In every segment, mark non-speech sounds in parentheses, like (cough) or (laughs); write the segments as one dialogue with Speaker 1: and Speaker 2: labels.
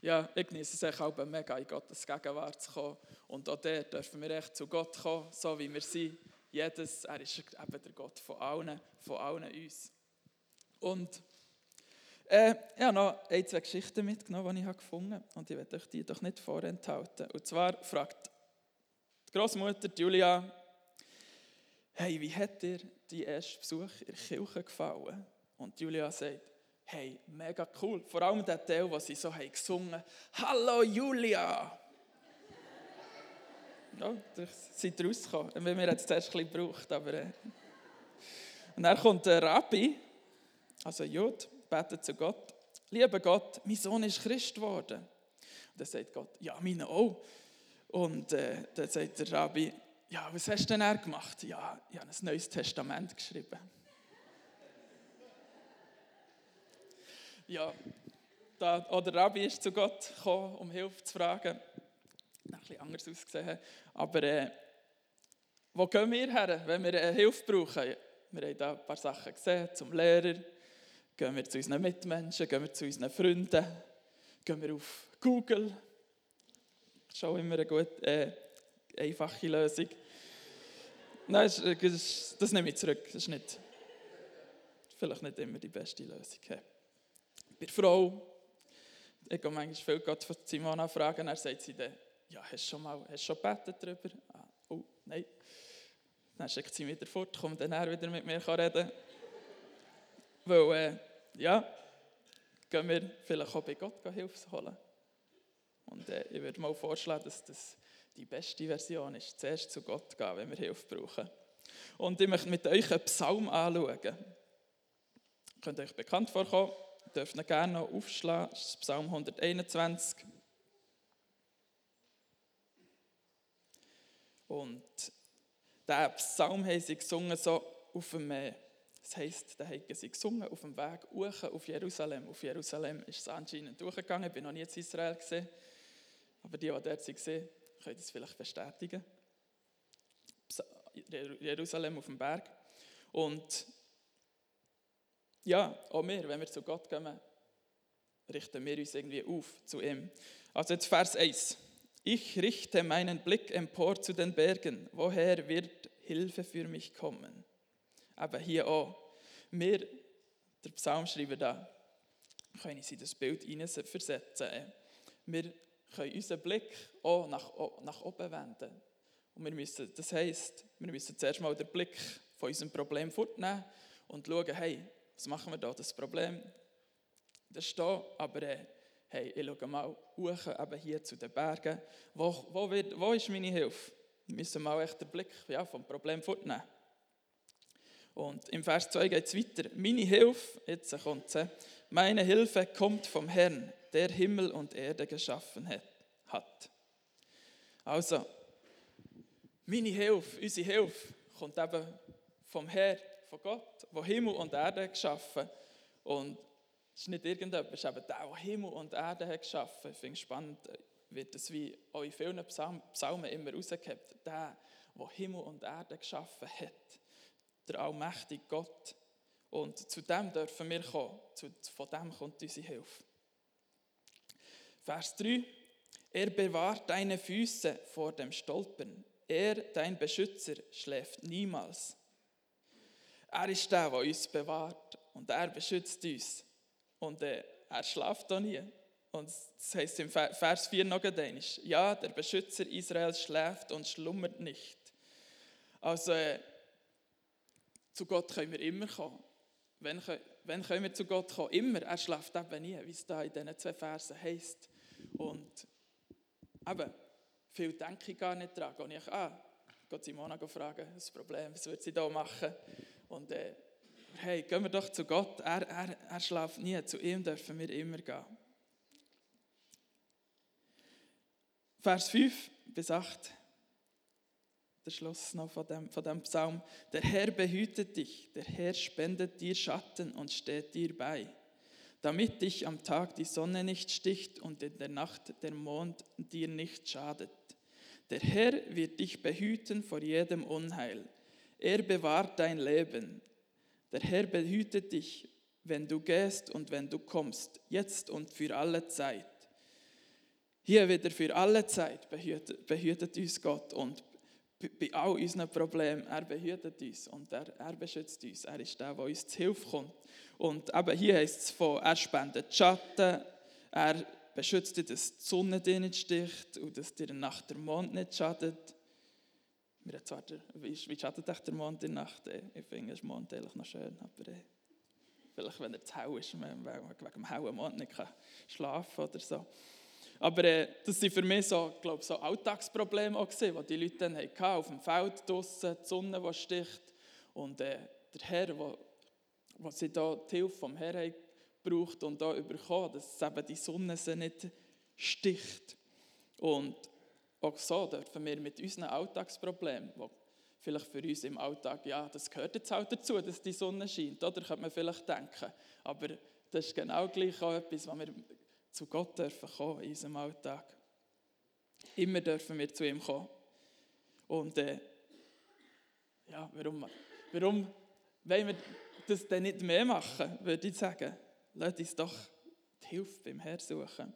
Speaker 1: ja, ich genieße es echt auch mega, in Gottes Gegenwart zu kommen. Und auch dort dürfen wir echt zu Gott kommen, so wie wir sind. Jedes, er ist eben der Gott von allen, von allen uns. Und äh, ich habe noch ein, zwei Geschichten mitgenommen, die ich gefunden habe. Und ich werde euch die doch nicht vorenthalten. Und zwar fragt die Großmutter Julia, hey, wie hat dir die erste Besuch in der Kirche gefallen? Und Julia sagt, hey, mega cool. Vor allem der Teil, wo sie so haben gesungen Hallo Julia! ja, seid rausgekommen. Wir haben es zuerst ein bisschen gebraucht, aber... Äh. Und dann kommt der Rabbi, also Jud, betet zu Gott, lieber Gott, mein Sohn ist Christ geworden. Und dann sagt Gott, ja, meine auch. Und äh, dann sagt der Rabbi, ja, was hast du denn er gemacht? Ja, ich habe ein neues Testament geschrieben. Ja, da, oder Rabbi ist zu Gott gekommen, um Hilfe zu fragen. Ein bisschen anders ausgesehen. Aber äh, wo gehen wir her, wenn wir äh, Hilfe brauchen? Wir haben da ein paar Sachen gesehen, zum Lehrer. Gehen wir zu unseren Mitmenschen, gehen wir zu unseren Freunden, gehen wir auf Google. Das ist auch immer eine gute, äh, einfache Lösung. Nein, das, das, das nehme ich zurück. Das ist nicht, vielleicht nicht immer die beste Lösung. Bei der Frau, ich gehe manchmal viel Gott von Simona fragen, er sagt sie dann, ja, hast du schon mal, hast schon gebetet darüber? Ah, oh, nein. Dann schickt sie wieder fort, kommt dann er wieder mit mir reden. Weil, äh, ja, gehen wir vielleicht auch bei Gott Hilfe holen. Und äh, ich würde mal vorschlagen, dass das die beste Version ist, zuerst zu Gott gehen, wenn wir Hilfe brauchen. Und ich möchte mit euch einen Psalm anschauen. Könnt ihr euch bekannt vorkommen? Dürft ihr gerne noch aufschlagen, das ist Psalm 121. Und der Psalm haben sie gesungen so auf dem, das heisst, da haben sie gesungen auf dem Weg hoch auf Jerusalem. Auf Jerusalem ist es anscheinend durchgegangen, ich bin noch nie in Israel gesehen, aber die, die dort waren, können das vielleicht bestätigen. Jerusalem auf dem Berg. Und ja, auch wir, wenn wir zu Gott kommen, richten wir uns irgendwie auf zu ihm. Also jetzt Vers 1. Ich richte meinen Blick empor zu den Bergen. Woher wird Hilfe für mich kommen? Aber hier auch. Wir, der Psalmschreiber da, können in das Bild versetzen. Wir können unseren Blick auch nach, nach oben wenden. Und wir müssen, das heisst, wir müssen zuerst mal den Blick von unserem Problem fortnehmen und schauen, hey, was machen wir da? Das Problem, das da, aber äh, hey, ich schaue mal hoch, eben hier zu den Bergen. Wo, wo, wird, wo ist meine Hilfe? Wir müssen mal echt den Blick ja, vom Problem fortnehmen. Und im Vers 2 geht es weiter. Meine Hilfe, jetzt kommt es, meine Hilfe kommt vom Herrn, der Himmel und Erde geschaffen hat. Also, meine Hilfe, unsere Hilfe kommt eben vom Herrn, von Gott, der Himmel und Erde geschaffen Und es ist nicht irgendjemand, es ist eben der, der Himmel und Erde hat geschaffen. Ich finde es spannend, wird das wie auch in vielen Psalmen immer rausgehabt. Der, der Himmel und Erde geschaffen hat. Der allmächtige Gott. Und zu dem dürfen wir kommen. Von dem kommt unsere Hilfe. Vers 3. Er bewahrt deine Füße vor dem Stolpern. Er, dein Beschützer, schläft niemals. Er ist der, der uns bewahrt und er beschützt uns. Und äh, er schlaft auch nie. Und das heißt im Vers 4 noch einmal, ja, der Beschützer Israels schläft und schlummert nicht. Also, äh, zu Gott können wir immer kommen. Wenn, wenn können wir zu Gott kommen? Immer. Er schläft eben nie, wie es da in diesen zwei Versen heißt. Und eben, viel denke ich gar nicht dran. Und ich, ah, Gott Simona fragen, das Problem, was wird sie da machen? Und äh, hey, gehen wir doch zu Gott. Er, er, er schläft nie. Zu ihm dürfen wir immer gehen. Vers 5 bis 8. Der Schluss noch von dem, von dem Psalm. Der Herr behütet dich, der Herr spendet dir Schatten und steht dir bei, damit dich am Tag die Sonne nicht sticht und in der Nacht der Mond dir nicht schadet. Der Herr wird dich behüten vor jedem Unheil. Er bewahrt dein Leben. Der Herr behütet dich, wenn du gehst und wenn du kommst, jetzt und für alle Zeit. hier wieder für alle Zeit behütet, behütet uns Gott und bei all unseren Problemen, er behütet uns und er, er beschützt uns. Er ist der, der uns zu Hilfe kommt. Und eben hier heißt es von, er spendet Schatten, er beschützt dich, dass die Sonne dir nicht sticht und dass dir nach der Mond nicht schadet. Mir zwar der, wie, schadet euch der Mond in der Nacht? Ich finde den Mond eigentlich noch schön, aber äh, vielleicht wenn er zu hell ist, wenn man wegen dem hellen Mond nicht kann schlafen oder so. Aber äh, das sind für mich so, glaube so Alltagsprobleme auch gewesen, die die Leute dann hatten, auf dem Feld draussen, die Sonne, die sticht und äh, der Herr, wo, wo sie da die Hilfe vom Herrn braucht und da überkommen, dass eben die Sonne sie nicht sticht. Und auch so dürfen wir mit unseren Alltagsproblemen, die vielleicht für uns im Alltag, ja, das gehört jetzt halt dazu, dass die Sonne scheint, oder könnte man vielleicht denken. Aber das ist genau gleich auch etwas, was wir zu Gott dürfen kommen in unserem Alltag. Immer dürfen wir zu ihm kommen. Und äh, ja, warum, warum wollen wir das denn nicht mehr machen, würde ich sagen. Lass uns doch die Hilfe beim Herrn suchen.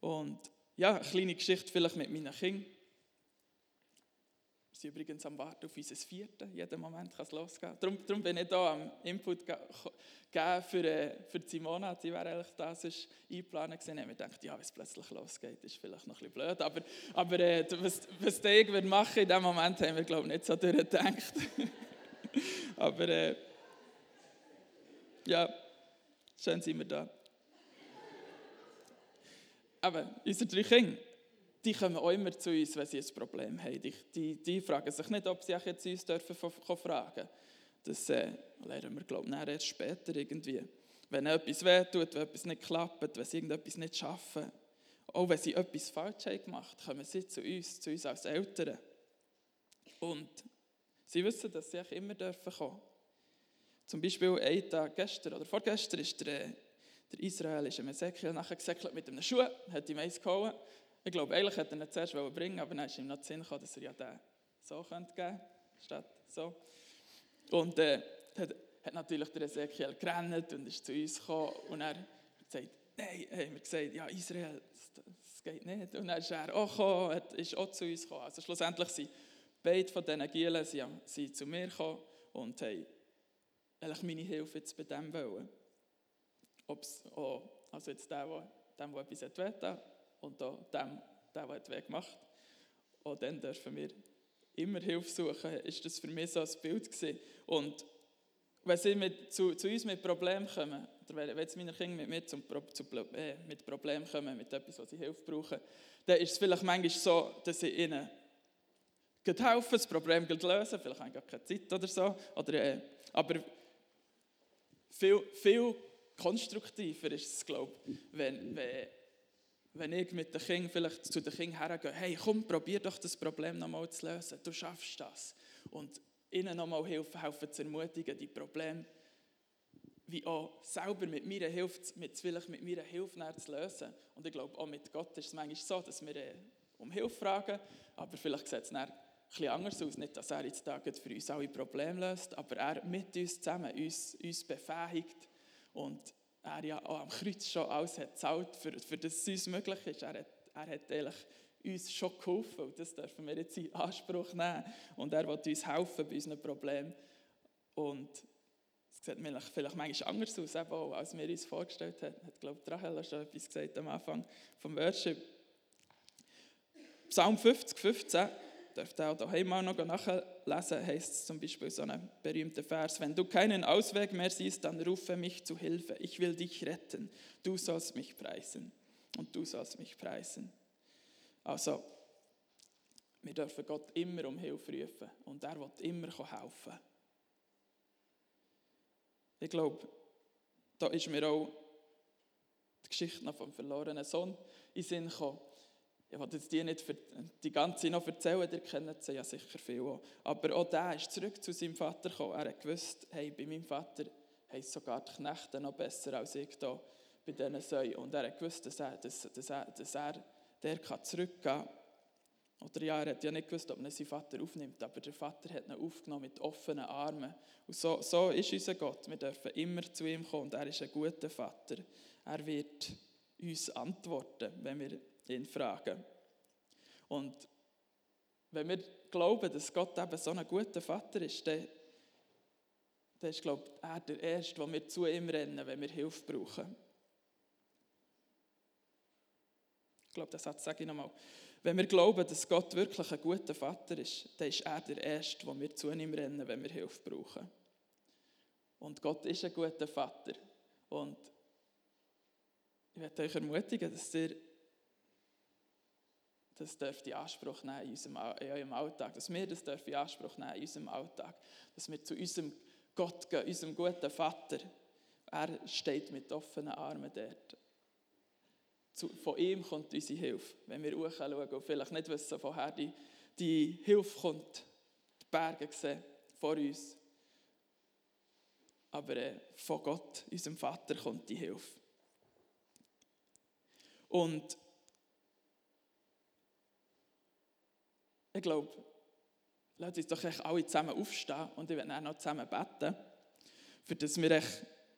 Speaker 1: Und ja, eine kleine Geschichte vielleicht mit meinen Kindern sind übrigens am Warten auf unser Vierten. Jeden Moment kann es losgehen. Darum, darum bin ich hier am Input gegeben für, äh, für Simona. Sie wäre eigentlich da sonst eingeplant gewesen. Ich gedacht, ja, wenn es plötzlich losgeht, ist vielleicht noch ein bisschen blöd. Aber, aber äh, was, was der ich würde machen in diesem Moment, haben wir, glaube ich, nicht so durchgedacht. (laughs) aber äh, ja, schön sind wir da. Aber unsere drei Kinder, die kommen auch immer zu uns, wenn sie ein Problem haben. Die, die, die fragen sich nicht, ob sie jetzt uns dürfen fragen Das äh, lernen wir, glaube ich, erst später irgendwie. Wenn etwas wehtut, wenn etwas nicht klappt, wenn sie irgendetwas nicht schaffen, auch wenn sie etwas falsch haben gemacht haben, kommen sie zu uns, zu uns als Eltern. Und sie wissen, dass sie immer dürfen kommen. Zum Beispiel einen Tag gestern oder vorgestern ist der, der israelische Mesekiel nachher gesäckelt mit einem Schuh, hat ihm eins gehauen ich glaube, eigentlich hätte er ihn zuerst bringen aber dann ist ihm noch Sinn gekommen, dass er ja den so könnte geben statt so. Und äh, hat, hat natürlich der Ezekiel gerannt und ist zu uns gekommen und er hat gesagt, nein, haben wir gesagt, ja, Israel, das, das, geht nicht. Und dann ist er auch gekommen, ist auch zu uns gekommen. Also schlussendlich sind beide von diesen Gielen sind, sind zu mir gekommen und haben eigentlich meine Hilfe jetzt bei dem wollen. Ob's, oh, also jetzt der, der, dem, der etwas hat und da, dem, der, der Weg macht. Und dann dürfen wir immer Hilfe suchen, ist das für mich so ein Bild gewesen. Und wenn sie mit, zu, zu, uns mit Problemen kommen, oder wenn jetzt meine Kinder mit mir zum, zu, äh, mit Problemen kommen, mit etwas, was sie Hilfe brauchen, dann ist es vielleicht manchmal so, dass ich ihnen helfen, das Problem lösen, vielleicht haben sie gar keine Zeit oder so, oder, äh, aber viel, viel konstruktiver ist es, glaube ich, wenn, wenn wenn ich mit den Kindern vielleicht zu den Kindern hergehe, hey, komm, probier doch das Problem nochmal zu lösen, du schaffst das. Und ihnen nochmal helfen, helfen zu ermutigen, die Probleme wie auch selber mit meiner Hilfe, mit, vielleicht mit meiner Hilfe zu lösen. Und ich glaube, auch mit Gott ist es manchmal so, dass wir äh, um Hilfe fragen, aber vielleicht sieht es dann etwas anders aus. Nicht, dass er jetzt da für uns alle Probleme löst, aber er mit uns zusammen uns, uns befähigt und er ja auch am Kreuz schon alles hat gezahlt, für, für das es uns möglich ist. Er hat, er hat eigentlich uns schon geholfen und das dürfen wir jetzt in Anspruch nehmen. Und er will uns helfen bei unseren Problemen. Und es sieht vielleicht manchmal anders aus, als wir uns vorgestellt haben. Hat, glaube ich, Rachel schon etwas gesagt am Anfang vom Worship. Psalm 50, 15 dürft ihr auch daheim auch noch nachlesen, heißt es zum Beispiel so ein berühmter Vers, wenn du keinen Ausweg mehr siehst, dann rufe mich zu Hilfe, ich will dich retten, du sollst mich preisen und du sollst mich preisen. Also, wir dürfen Gott immer um Hilfe rufen und er wird immer helfen. Ich glaube, da ist mir auch die Geschichte noch vom verlorenen Sohn in den Sinn gekommen. Ich will jetzt die nicht die ganze noch erzählen, ihr kennt sie ja sicher viel auch. Aber auch der ist zurück zu seinem Vater gekommen. Er hat gewusst, hey, bei meinem Vater haben sogar die Knechte noch besser als ich da bei diesen Säuen. Und er hat gewusst, dass er, dass, dass er, dass er der kann zurückgehen kann. Oder ja, er hat ja nicht gewusst, ob er seinen Vater aufnimmt, aber der Vater hat ihn aufgenommen mit offenen Armen. Und so, so ist unser Gott. Wir dürfen immer zu ihm kommen und er ist ein guter Vater. Er wird uns antworten, wenn wir ihn fragen. Und wenn wir glauben, dass Gott eben so ein guter Vater ist, dann, dann ist, glaube ich, er der Erste, wo wir zu ihm rennen, wenn wir Hilfe brauchen. Ich glaube, das sage ich nochmal. Wenn wir glauben, dass Gott wirklich ein guter Vater ist, dann ist er der Erste, wo wir zu ihm rennen, wenn wir Hilfe brauchen. Und Gott ist ein guter Vater. Und ich möchte euch ermutigen, dass ihr das dürft in Anspruch nehmen in, unserem, in eurem Alltag, dass wir das dürfen in Anspruch nehmen in unserem Alltag, dass wir zu unserem Gott gehen, unserem guten Vater. Er steht mit offenen Armen dort. Von ihm kommt unsere Hilfe. Wenn wir hochschauen und vielleicht nicht wissen, woher die, die Hilfe kommt, die Berge sehen vor uns. Aber äh, von Gott, unserem Vater, kommt die Hilfe. Und ich glaube, lasst uns doch alle zusammen aufstehen und ich werde dann noch zusammen beten, für dass wir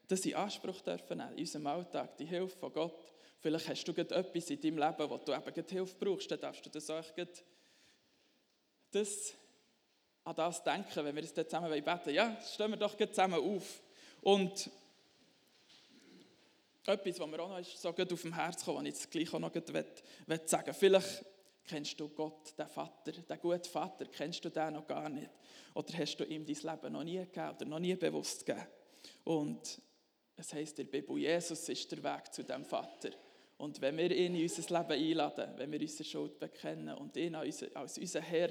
Speaker 1: das in Anspruch dürfen in unserem Alltag, die Hilfe von Gott. Vielleicht hast du etwas in deinem Leben, wo du eben Hilfe brauchst, dann darfst du das auch das, an das denken, wenn wir das zusammen beten. Ja, stehen wir doch zusammen auf. Und etwas, was mir auch noch so gut auf dem Herz kommt, was ich jetzt gleich auch noch sagen will. Vielleicht kennst du Gott, den Vater, den guten Vater, kennst du den noch gar nicht? Oder hast du ihm dein Leben noch nie gegeben oder noch nie bewusst gegeben? Und es heisst in der Bibel, Jesus ist der Weg zu dem Vater. Und wenn wir ihn in unser Leben einladen, wenn wir unsere Schuld bekennen und ihn als unseren Herr,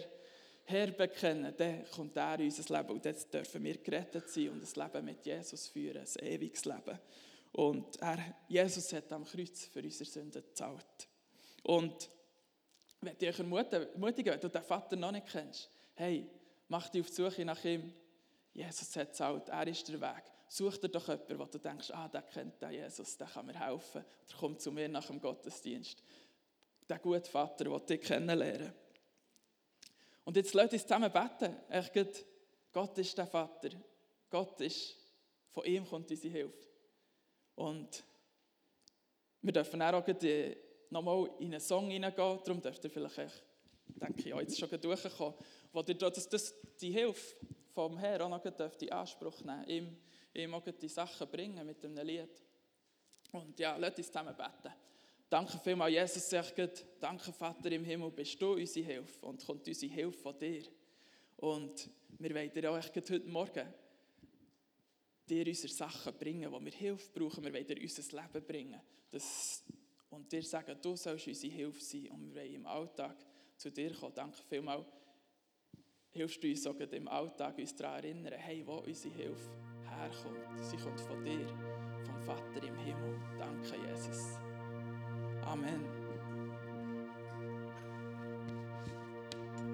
Speaker 1: Herr bekennen, dann kommt er in unser Leben und jetzt dürfen wir gerettet sein und ein Leben mit Jesus führen, ein ewiges Leben. Und er, Jesus hat am Kreuz für unsere Sünden gezahlt. Und ich möchte euch ermutigen, wenn du den Vater noch nicht kennst, hey, mach dich auf die Suche nach ihm. Jesus hat gezahlt, er ist der Weg. Such dir doch jemanden, wo du denkst, ah, der kennt den Jesus, der kann mir helfen. Oder komm zu mir nach dem Gottesdienst. Der gute Vater, der dich kennenlernen Und jetzt lasst uns zusammen beten. Echt, Gott ist der Vater. Gott ist, von ihm kommt unsere Hilfe. Und wir dürfen auch nochmal in einen Song hineingehen, darum dürft ihr vielleicht, denke ich, auch jetzt schon durchkommen, wo ihr das, das, die Hilfe vom Herrn auch noch in Anspruch nehmen ihm, ihm auch die Sachen bringen mit einem Lied. Und ja, lasst uns zusammen beten. Danke vielmals, Jesus, sagt danke Vater im Himmel, bist du unsere Hilfe und kommt unsere Hilfe von dir. Und wir wollen dir auch heute Morgen dir unsere Sachen bringen, wo wir Hilfe brauchen. Wir wollen dir unser Leben bringen. Das, und dir sagen, du sollst unsere Hilfe sein. Und wir wollen im Alltag zu dir kommen. Danke vielmals. Hilfst du uns sogar im Alltag uns daran erinnern, hey, wo unsere Hilfe herkommt. Sie kommt von dir, vom Vater im Himmel. Danke, Jesus. Amen.